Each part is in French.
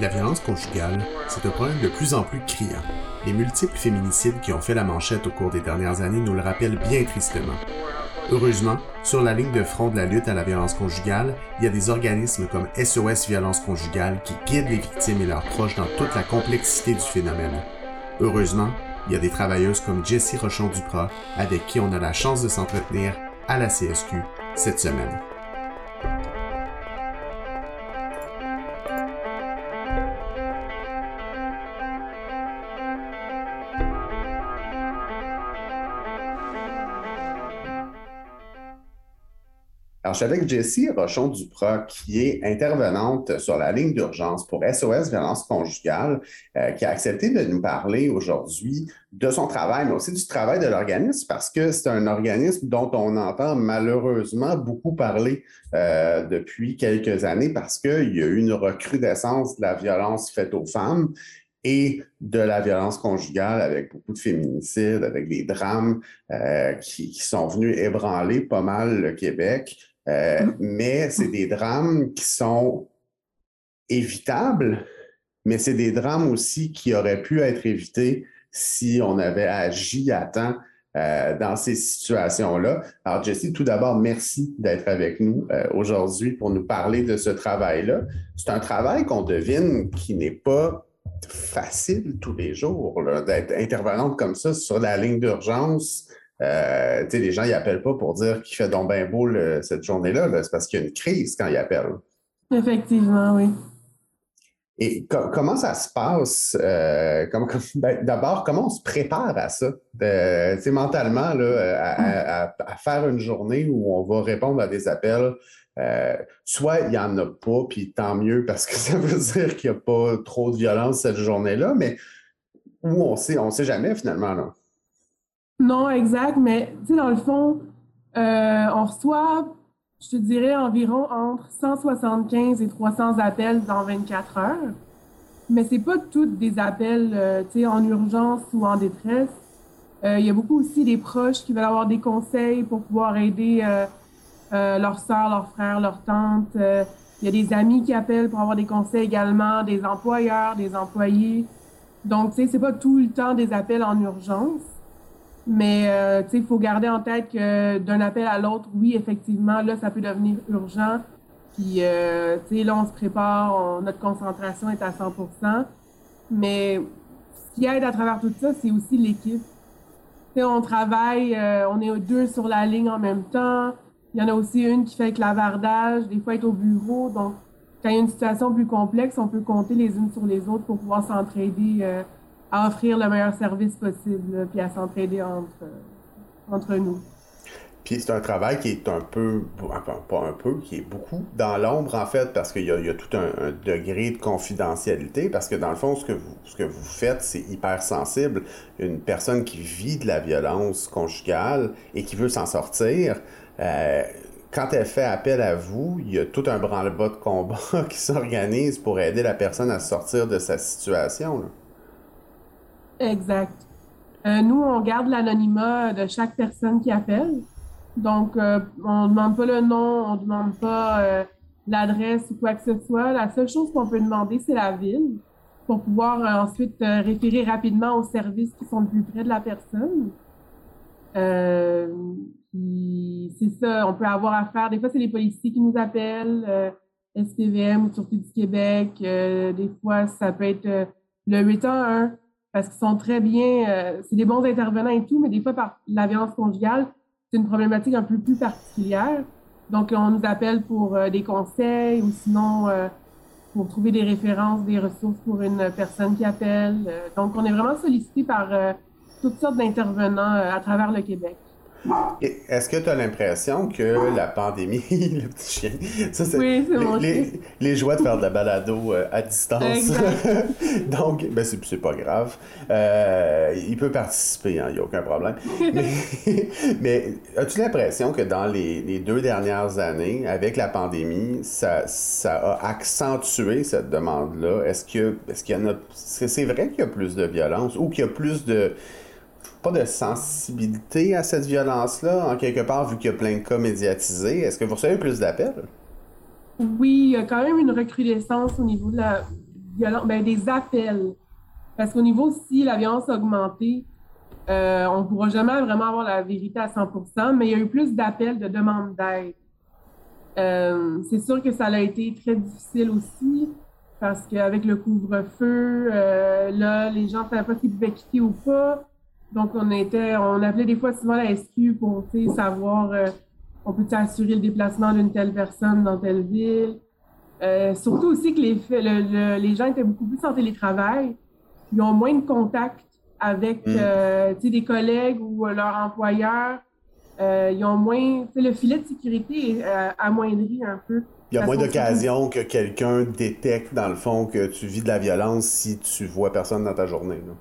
La violence conjugale, c'est un problème de plus en plus criant. Les multiples féminicides qui ont fait la manchette au cours des dernières années nous le rappellent bien tristement. Heureusement, sur la ligne de front de la lutte à la violence conjugale, il y a des organismes comme SOS Violence conjugale qui guident les victimes et leurs proches dans toute la complexité du phénomène. Heureusement, il y a des travailleuses comme Jessie Rochon-Duprat avec qui on a la chance de s'entretenir à la CSQ cette semaine. Je suis avec Jessie Rochon-Duprat, qui est intervenante sur la ligne d'urgence pour SOS Violence conjugale, euh, qui a accepté de nous parler aujourd'hui de son travail, mais aussi du travail de l'organisme, parce que c'est un organisme dont on entend malheureusement beaucoup parler euh, depuis quelques années, parce qu'il y a eu une recrudescence de la violence faite aux femmes et de la violence conjugale avec beaucoup de féminicides, avec des drames euh, qui, sont venus ébranler pas mal le Québec. Euh, mm. mais c'est des drames qui sont évitables, mais c'est des drames aussi qui auraient pu être évités si on avait agi à temps euh, dans ces situations-là. Alors, Jessie, tout d'abord, merci d'être avec nous euh, aujourd'hui pour nous parler de ce travail-là. C'est un travail qu'on devine qui n'est pas facile tous les jours, d'être intervenante comme ça sur la ligne d'urgence euh, les gens, ils appellent pas pour dire qu'il fait donc bien beau cette journée-là. c'est parce qu'il y a une crise quand ils appellent. Effectivement, oui. Et comment ça se passe? Euh, ben, d'abord, comment on se prépare à ça? Euh, mentalement, là, à, faire une journée où on va répondre à des appels. Euh, soit il n'y en a pas, puis tant mieux, parce que ça veut dire qu'il n'y a pas trop de violence cette journée-là, mais où on sait, on ne sait jamais finalement. Là. Non, exact, mais tu sais, dans le fond, euh, on reçoit, je te dirais, environ entre 175 et 300 appels dans 24 heures. Mais c'est pas tous des appels, euh, tu sais, en urgence ou en détresse. Euh, il y a beaucoup aussi des proches qui veulent avoir des conseils pour pouvoir aider leurs soeurs, leurs frères, leurs tantes. Il y a des amis qui appellent pour avoir des conseils également, des employeurs, des employés. Donc, tu sais, c'est pas tout le temps des appels en urgence. Mais euh, il faut garder en tête que d'un appel à l'autre, oui, effectivement, là, ça peut devenir urgent. Puis, euh, là, on se prépare, notre concentration est à 100% Mais ce qui aide à travers tout ça, c'est aussi l'équipe. On travaille, euh, on est deux sur la ligne en même temps. Il y en a aussi une qui fait le clavardage, des fois être au bureau. Donc, quand il y a une situation plus complexe, on peut compter les unes sur les autres pour pouvoir s'entraider euh, à offrir le meilleur service possible, puis à s'entraider entre, entre nous. Puis c'est un travail qui est un peu, pas un peu, qui est beaucoup dans l'ombre en fait, parce qu'il y, a tout un, degré de confidentialité, parce que dans le fond, ce que vous, ce que vous faites, c'est hyper sensible. Une personne qui vit de la violence conjugale et qui veut s'en sortir, euh, quand elle fait appel à vous, il y a tout un branle-bas de combat qui s'organise pour aider la personne à sortir de sa situation. Exact. Euh, nous, on garde l'anonymat de chaque personne qui appelle. Donc, euh, on ne demande pas le nom, on ne demande pas euh, l'adresse ou quoi que ce soit. La seule chose qu'on peut demander, c'est la ville pour pouvoir ensuite référer rapidement aux services qui sont le plus près de la personne. c'est ça, on peut avoir affaire. Des fois, c'est les policiers qui nous appellent, SPVM ou Sûreté du Québec. des fois, ça peut être le 811 parce qu'ils sont très bien, euh, c'est des bons intervenants et tout, mais des fois, par la violence conjugale, c'est une problématique un peu plus particulière. Donc, on nous appelle pour euh, des conseils ou sinon euh, pour trouver des références, des ressources pour une personne qui appelle. donc, on est vraiment sollicité par toutes sortes d'intervenants à travers le Québec. Est-ce que tu as l'impression que la pandémie, le petit chien, ça c'est oui, les, les, joies de faire de la balado euh, à distance. Donc, ben c'est pas grave. Euh, il peut participer, hein, il n'y a aucun problème. mais, as-tu l'impression que dans les, deux dernières années, avec la pandémie, ça, ça a accentué cette demande-là? Est-ce que est-ce qu'il y en a. C'est vrai qu'il y a plus de violence ou qu'il y a plus de pas de sensibilité à cette violence-là, en quelque part, vu qu'il y a plein de cas médiatisés. Est-ce que vous recevez plus d'appels? Oui, il y a quand même une recrudescence au niveau de la violence, ben, des appels. Parce qu'au niveau, si la violence a augmenté, euh, on ne pourra jamais vraiment avoir la vérité à 100% mais il y a eu plus d'appels, de demandes d'aide. Euh, c'est sûr que ça a été très difficile aussi, parce qu'avec le couvre-feu, euh, là, les gens ne savaient pas s'ils pouvaient quitter ou pas. Donc, on était, on appelait des fois souvent la SQ pour savoir euh, on peut assurer le déplacement d'une telle personne dans telle ville. Euh, surtout aussi que les, les gens étaient beaucoup plus en télétravail. Ils ont moins de contact avec mm. euh, des collègues ou leurs employeurs. ils ont moins. Le filet de sécurité est amoindri un peu. Il y a moins d'occasions que quelqu'un détecte, dans le fond, que tu vis de la violence si tu vois personne dans ta journée. Là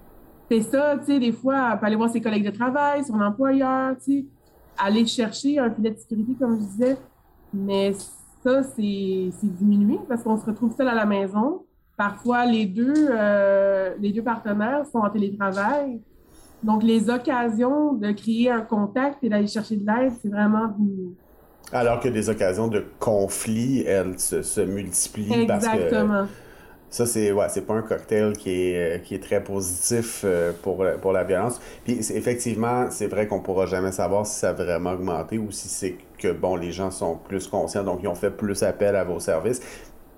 c'est ça, tu sais, des fois, elle peut aller voir ses collègues de travail, son employeur, tu sais, aller chercher un filet de sécurité, comme je disais. Mais ça, c'est diminué parce qu'on se retrouve seul à la maison. Parfois, les deux, euh, les deux partenaires sont en télétravail. Donc, les occasions de créer un contact et d'aller chercher de l'aide, c'est vraiment Alors que des occasions de conflit, elles se, se multiplient Exactement. parce que ça, c'est ouais, c'est pas un cocktail qui est, euh, qui est très positif euh, pour, pour la violence. Puis effectivement, c'est vrai qu'on pourra jamais savoir si ça a vraiment augmenté ou si c'est que bon, les gens sont plus conscients, donc ils ont fait plus appel à vos services.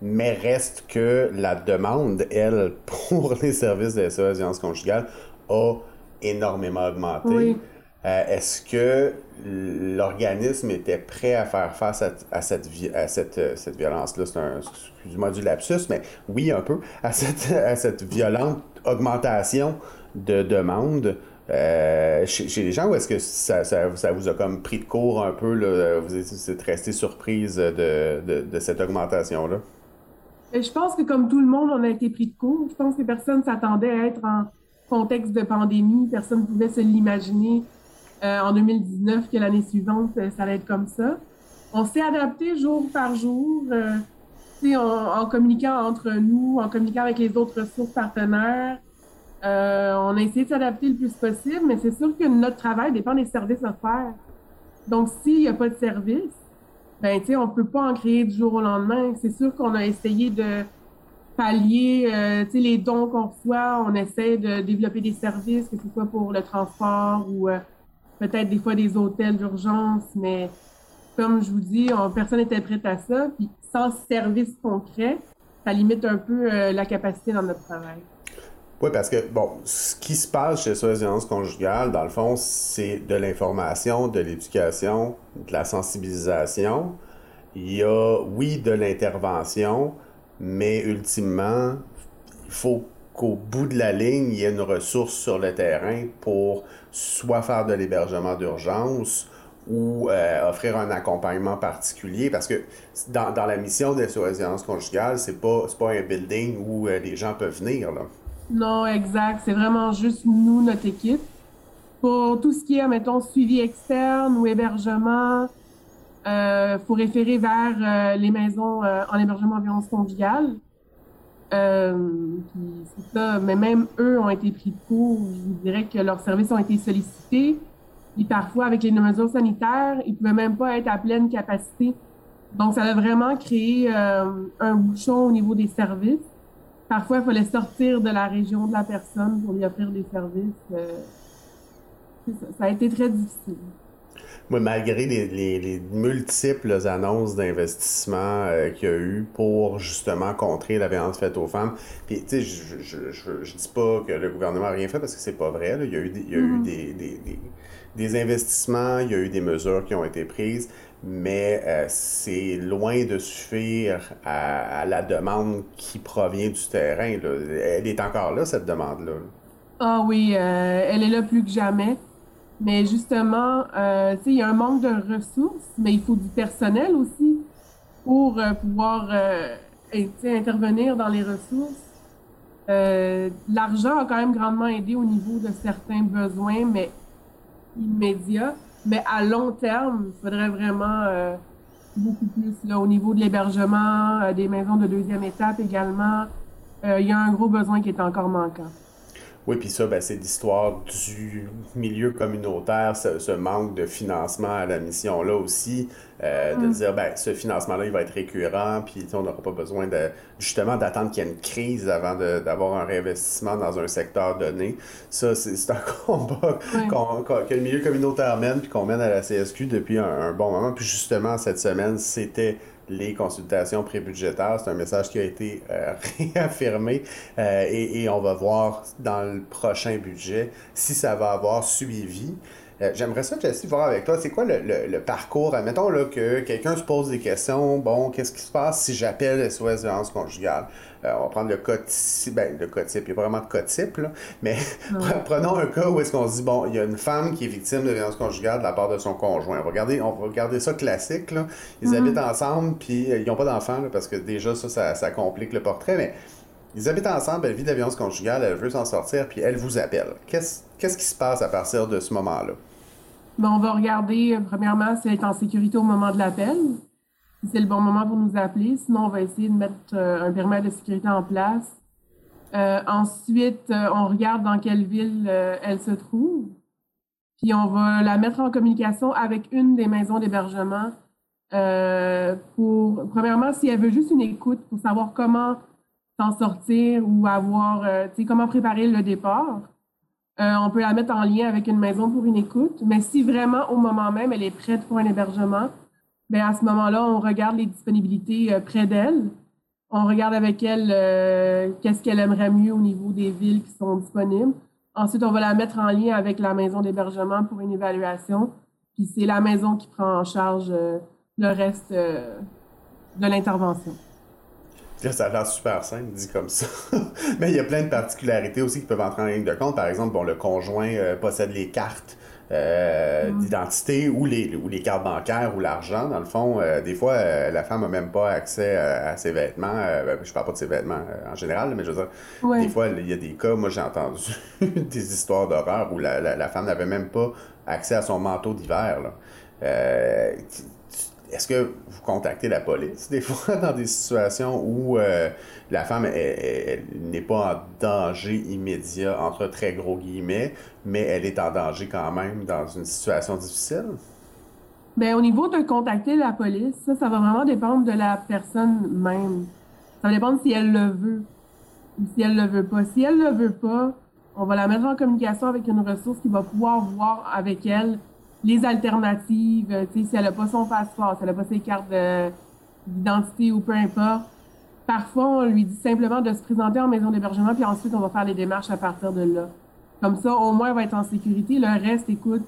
Mais reste que la demande, elle, pour les services de SOS violence conjugale a énormément augmenté. Oui. Euh, est-ce que l'organisme était prêt à faire face à, euh, cette violence-là? C'est un, excuse-moi du lapsus, mais oui, un peu, à cette, violente augmentation de demandes euh, chez, les gens, ou est-ce que ça, vous a comme pris de court un peu, vous êtes resté surprise de, de, cette augmentation-là? Je pense que comme tout le monde, on a été pris de court. Je pense que personne s'attendait à être en contexte de pandémie. Personne ne pouvait se l'imaginer euh, en 2019 que l'année suivante, euh, ça allait être comme ça. On s'est adapté jour par jour, euh, en, en, communiquant entre nous, en communiquant avec les autres ressources partenaires. on a essayé de s'adapter le plus possible, mais c'est sûr que notre travail dépend des services offerts. Donc, s'il n'y a pas de service, ben, tu sais, on peut pas en créer du jour au lendemain. C'est sûr qu'on a essayé de pallier, euh, tu sais, les dons qu'on reçoit. On essaie de développer des services, que ce soit pour le transport ou peut-être des fois des hôtels d'urgence, mais comme je vous dis, personne n'était prête à ça. Puis sans service concret, ça limite un peu euh, la capacité dans notre travail. Oui, parce que, bon, ce qui se passe chez SOS Violence Conjugale, dans le fond, c'est de l'information, de l'éducation, de la sensibilisation. Il y a, oui, de l'intervention, mais ultimement, il faut qu'au bout de la ligne, il y ait une ressource sur le terrain pour soit faire de l'hébergement d'urgence ou euh, offrir un accompagnement particulier parce que dans, la mission de SOS conjugale, c'est pas, pas un building où euh, les gens peuvent venir. Là. Non, exact. C'est vraiment juste nous, notre équipe. Pour tout ce qui est, mettons, suivi externe ou hébergement, il euh, faut référer vers les maisons en hébergement violence conjugale. Euh, ça. Mais même eux ont été pris de court. Je dirais que leurs services ont été sollicités. Et parfois, avec les mesures sanitaires, ils ne pouvaient même pas être à pleine capacité. Donc, ça a vraiment créé euh, un bouchon au niveau des services. Parfois, il fallait sortir de la région de la personne pour lui offrir des services. Euh, ça a été très difficile malgré les, multiples annonces d'investissement euh, qu'il y a eu pour justement contrer la violence faite aux femmes, puis tu sais, je, je, dis pas que le gouvernement n'a rien fait parce que c'est pas vrai. Il y a eu, des, il y a eu mm-hmm. des, investissements, il y a eu des mesures qui ont été prises, mais euh, c'est loin de suffire à, la demande qui provient du terrain. Elle est encore là, cette demande-là. Ah oui, euh, elle est là plus que jamais. Mais justement, euh, il y a un manque de ressources, mais il faut du personnel aussi pour euh, pouvoir euh, intervenir dans les ressources. L'argent a quand même grandement aidé au niveau de certains besoins, mais immédiats. Mais à long terme, il faudrait vraiment beaucoup plus là, au niveau de l'hébergement, des maisons de deuxième étape également. Il y a un gros besoin qui est encore manquant. Oui, puis ça, ben, c'est l'histoire du milieu communautaire, ce, manque de financement à la mission-là aussi, euh, de mm. dire, ben, ce financement-là, il va être récurrent, puis on n'aura pas besoin de, justement d'attendre qu'il y ait une crise avant d'avoir un réinvestissement dans un secteur donné. Ça, c'est un combat que le milieu communautaire mène, puis qu'on mène à la CSQ depuis un, bon moment. Puis justement, cette semaine, c'était les consultations prébudgétaires. C'est un message qui a été euh, réaffirmé euh, et, on va voir dans le prochain budget si ça va avoir suivi. Euh, j'aimerais ça, Jessie, voir avec toi, c'est quoi le, le, parcours? Admettons là, que quelqu'un se pose des questions, bon, qu'est-ce qui se passe si j'appelle SOS violence conjugale? Euh, on va prendre le cas type, ben, le cas type, il n'y a pas vraiment de cas type, là, mais prenons un cas où est-ce qu'on se dit, bon, il y a une femme qui est victime de violence conjugale de la part de son conjoint. On va regarder, on va regarder ça classique, là. Ils mm-hmm. habitent ensemble, puis euh, ils n'ont pas d'enfants, parce que déjà, ça, ça, complique le portrait, mais ils habitent ensemble, elle vit de la violence conjugale, elle veut s'en sortir, puis elle vous appelle. Qu'est-ce qui se passe à partir de ce moment-là? Ben, on va regarder, euh, premièrement, si elle est en sécurité au moment de l'appel, si c'est le bon moment pour nous appeler. Sinon, on va essayer de mettre euh, un périmètre de sécurité en place. Euh, ensuite, on regarde dans quelle ville elle se trouve. Puis on va la mettre en communication avec une des maisons d'hébergement pour, premièrement, si elle veut juste une écoute pour savoir comment s'en sortir ou avoir, tu sais, comment préparer le départ. Euh, on peut la mettre en lien avec une maison pour une écoute, mais si vraiment au moment même elle est prête pour un hébergement, bien à ce moment-là, on regarde les disponibilités euh, près d'elle. On regarde avec elle euh, qu'est-ce qu'elle aimerait mieux au niveau des villes qui sont disponibles. Ensuite, on va la mettre en lien avec la maison d'hébergement pour une évaluation. Puis c'est la maison qui prend en charge le reste de l'intervention ça a l'air super simple, dit comme ça. Mais il y a plein de particularités aussi qui peuvent entrer en ligne de compte. Par exemple, bon, le conjoint euh, possède les cartes euh, d'identité ou les, ou les cartes bancaires ou l'argent. Dans le fond, euh, des fois, la femme n'a même pas accès à, ses vêtements. Ben, je parle pas de ses vêtements en général, mais je veux dire, des fois, il y a des cas, moi j'ai entendu des histoires d'horreur où la, la, la femme n'avait même pas accès à son manteau d'hiver. Est-ce que vous contactez la police des fois dans des situations où euh, la femme n'est pas en danger immédiat, entre très gros guillemets, mais elle est en danger quand même dans une situation difficile? Bien, au niveau de contacter la police, ça, ça va vraiment dépendre de la personne même. Ça va dépendre si elle le veut ou si elle le veut pas. Si elle le veut pas, on va la mettre en communication avec une ressource qui va pouvoir voir avec elle les alternatives, euh, si elle n'a pas son passeport, si elle n'a pas ses cartes d'identité ou peu importe. Parfois, on lui dit simplement de se présenter en maison d'hébergement, puis ensuite, on va faire les démarches à partir de là. Comme ça, au moins, elle va être en sécurité. Le reste, écoute,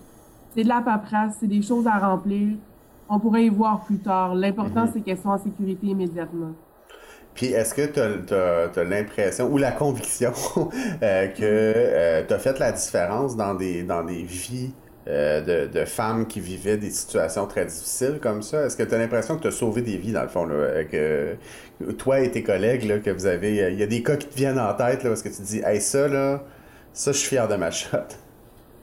c'est de la paperasse, c'est des choses à remplir. On pourrait y voir plus tard. L'important, mhm. c'est qu'elle soit en sécurité immédiatement. Puis est-ce que tu as, l'impression ou la conviction euh, que euh, tu as fait la différence dans des, dans des vies euh, de, femmes qui vivaient des situations très difficiles comme ça. Est-ce que tu as l'impression que tu as sauvé des vies, dans le fond, là, que toi et tes collègues, là, que vous avez. Il y a des cas qui te viennent en tête, là, parce que tu te dis, hey, ça, là, ça, je suis fier de ma shot.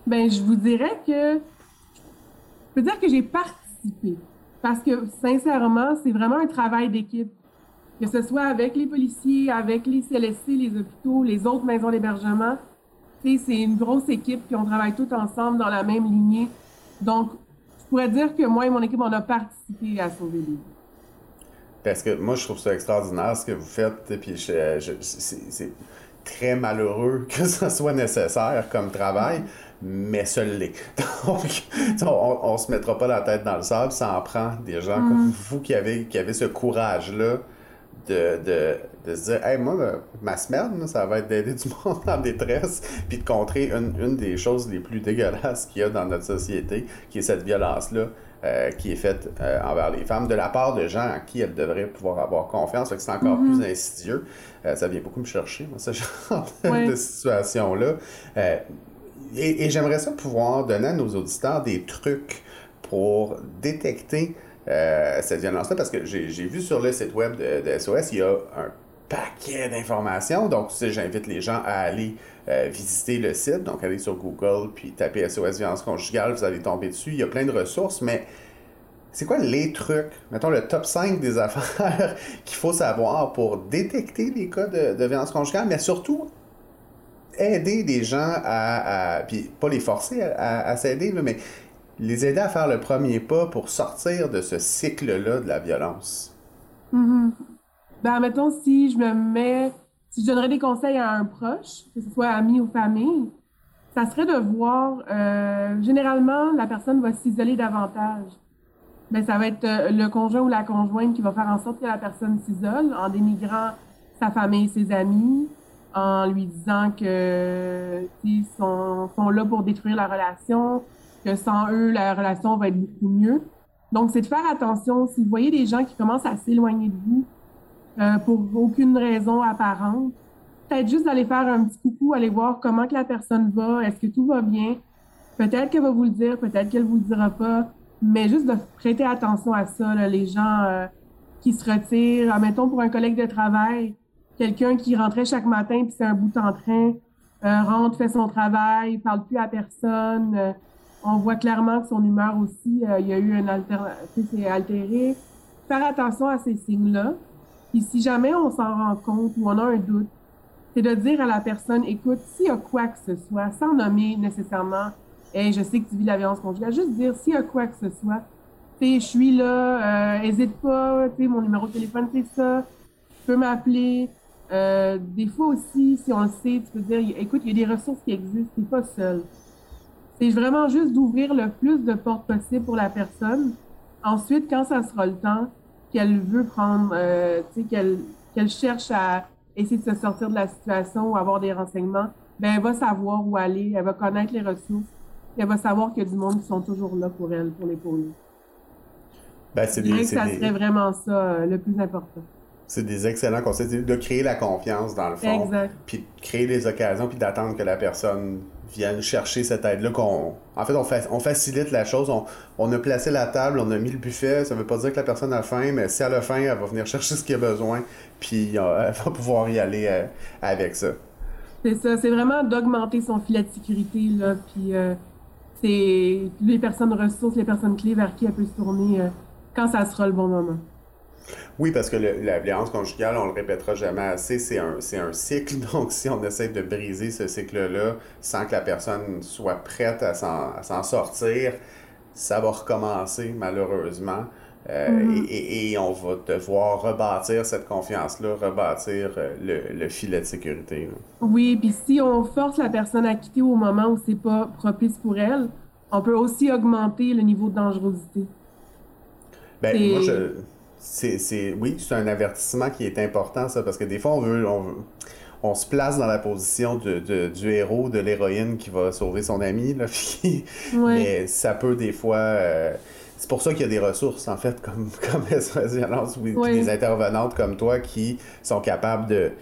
Ben, je vous dirais que. Je peux dire que j'ai participé. Parce que, sincèrement, c'est vraiment un travail d'équipe. Que ce soit avec les policiers, avec les CLSC, les hôpitaux, les autres maisons d'hébergement c'est une grosse équipe, puis on travaille tous ensemble dans la même lignée. Donc, je pourrais dire que moi et mon équipe, on a participé à sauver les Parce que moi, je trouve ça extraordinaire ce que vous faites, et puis c'est très malheureux que ça soit nécessaire comme travail, mais ça l'est. Donc, on, ne se mettra pas la tête dans le sable, ça en prend des gens comme mm. vous qui avez, qui avez ce courage-là de, de, de, se dire, hey, moi, ma semaine, ça va être d'aider du monde en détresse, puis de contrer une, une des choses les plus dégueulasses qu'il y a dans notre société, qui est cette violence-là. Euh, qui est faite euh, envers les femmes de la part de gens à qui elles devraient pouvoir avoir confiance. que c'est encore mm-hmm. plus insidieux. Euh, ça vient beaucoup me chercher, moi, ce genre de situation-là et, j'aimerais ça pouvoir donner à nos auditeurs des trucs pour détecter cette violence-là, parce que j'ai vu sur le site web de, SOS, il y a un paquet d'informations. Donc, j'invite les gens à aller euh, visiter le site. Donc, aller sur Google, puis taper SOS violence conjugale, vous allez tomber dessus. Il y a plein de ressources, mais c'est quoi les trucs, mettons le top 5 des affaires qu'il faut savoir pour détecter les cas de, violence conjugale, mais surtout aider des gens à, puis pas les forcer à, s'aider, mais les aider à faire le premier pas pour sortir de ce cycle-là de la violence. Mm-hmm. Ben, mettons, si je me mets, si je donnerais des conseils à un proche, que ce soit ami ou famille, ça serait de voir, euh, généralement, la personne va s'isoler davantage. Ben, ça va être euh, le conjoint ou la conjointe qui va faire en sorte que la personne s'isole en dénigrant sa famille et ses amis, en lui disant que ils sont, sont là pour détruire la relation, que sans eux, la relation va être beaucoup mieux. Donc, c'est de faire attention. Si vous voyez des gens qui commencent à s'éloigner de vous euh, pour aucune raison apparente, peut-être juste d'aller faire un petit coucou, aller voir comment que la personne va, est-ce que tout va bien? Peut-être qu'elle va vous le dire, peut-être qu'elle vous le dira pas. Mais juste de prêter attention à ça, les gens euh, qui se retirent. Admettons pour un collègue de travail, quelqu'un qui rentrait chaque matin puis c'est un bout en train, euh, rentre, fait son travail, parle plus à personne. Euh, on voit clairement que son humeur aussi, il y a eu un alternative, c'est altéré. Faire attention à ces signes-là. Puis si jamais on s'en rend compte ou on a un doute, c'est de dire à la personne, écoute, s'il y a quoi que ce soit, sans nommer nécessairement hey, je sais que tu vis la violence conjugale. Juste dire s'il y a quoi que ce soit. Je suis là, euh, pas, mon numéro de téléphone, c'est ça. Tu peux m'appeler. Euh, des fois aussi, si on le sait, tu peux dire, écoute, il y a des ressources qui existent, t'es pas seul. C'est vraiment juste d'ouvrir le plus de portes possible pour la personne. Ensuite, quand ça sera le temps, qu'elle veut prendre, euh, tu sais, qu'elle qu'elle cherche à essayer de se sortir de la situation ou avoir des renseignements, ben elle va savoir où aller, elle va connaître les ressources, elle va savoir qu'il y a du monde qui sont toujours là pour elle, pour l'épauler. Ben, c'est des, ça serait vraiment ça euh, le plus important. C'est des excellents conseils de créer la confiance dans le fond. Exact. Puis de créer des occasions, puis d'attendre que la personne vienne chercher cette aide-là. Qu'on... En fait, on, on facilite la chose. On, a placé la table, on a mis le buffet. Ça veut pas dire que la personne a faim, mais si elle a faim, elle va venir chercher ce qu'il a besoin, puis euh, elle va pouvoir y aller euh, avec ça. C'est ça. C'est vraiment d'augmenter son filet de sécurité, là, puis c'est les personnes ressources, les personnes clés vers qui elle peut se tourner euh, quand ça sera le bon moment. Oui, parce que la violence conjugale, on le répétera jamais assez, c'est un, un cycle. Donc, si on essaie de briser ce cycle-là sans que la personne soit prête à s'en sortir, ça va recommencer, malheureusement. Euh, mm-hmm. et, on va devoir rebâtir cette confiance-là, rebâtir euh, le, filet de sécurité. Oui, puis si on force la personne à quitter au moment où c'est pas propice pour elle, on peut aussi augmenter le niveau de dangerosité. Ben, moi, je, c'est, oui, c'est un avertissement qui est important, ça, parce que des fois, on veut, on, se place dans la position de, du héros, de l'héroïne qui va sauver son ami, là, mais ça peut des fois... Euh, c'est pour ça qu'il y a des ressources, en fait, comme, comme SOS Violence, ou des intervenantes comme toi qui sont capables de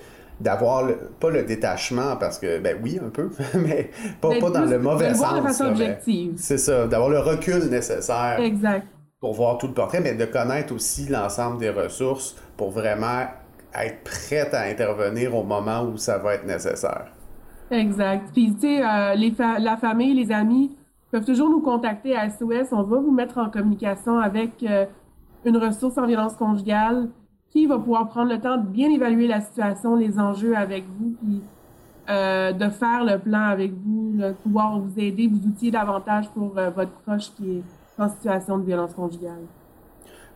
d'avoir pas le détachement parce que ben oui un peu mais pas, pas dans le mauvais sens de façon objective. c'est ça d'avoir le recul nécessaire. Exact pour voir tout le portrait mais de connaître aussi l'ensemble des ressources pour vraiment être prête à intervenir au moment où ça va être nécessaire exact puis tu sais euh, la famille les amis peuvent toujours nous contacter à SOS. On va vous mettre en communication avec euh, une ressource en violence conjugale qui va pouvoir prendre le temps de bien évaluer la situation, les enjeux avec vous, puis euh, de faire le plan avec vous, de pouvoir vous aider, vous outiller davantage pour euh, votre proche qui est en situation de violence conjugale.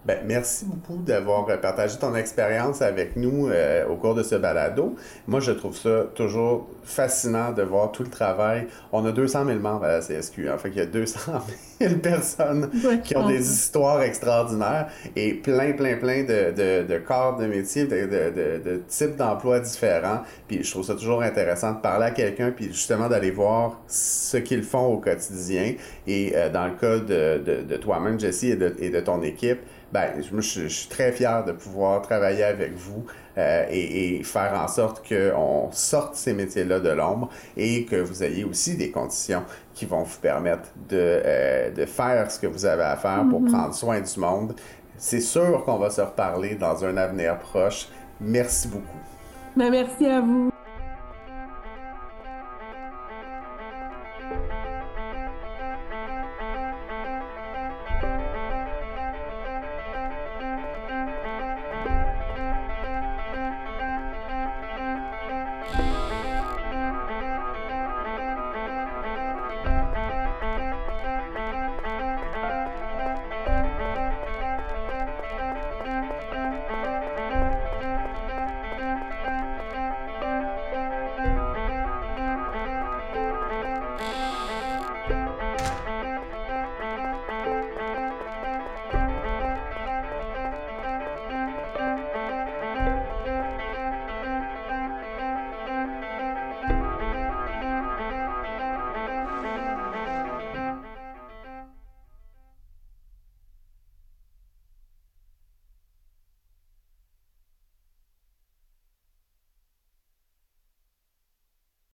Ben, merci beaucoup d'avoir partagé ton expérience avec nous euh, au cours de ce balado. Moi, je trouve ça toujours fascinant de voir tout le travail. On a 200 000 membres à la CSQ. En fait, il y a 200 000 personnes qui ont des histoires extraordinaires et plein, plein, plein de, de, de corps de métier, de, de, de types d'emplois différents. Puis je trouve ça toujours intéressant de parler à quelqu'un puis justement d'aller voir ce qu'ils font au quotidien. Et euh, dans le cas de, de, de toi-même, Jessie, et de, et de ton équipe, ben, je, je, suis très fier de pouvoir travailler avec vous euh, et, faire en sorte qu'on sorte ces métiers-là de l'ombre et que vous ayez aussi des conditions qui vont vous permettre de, euh, de faire ce que vous avez à faire pour mm-hmm. prendre soin du monde. C'est sûr qu'on va se reparler dans un avenir proche. Merci beaucoup. Ben, merci à vous.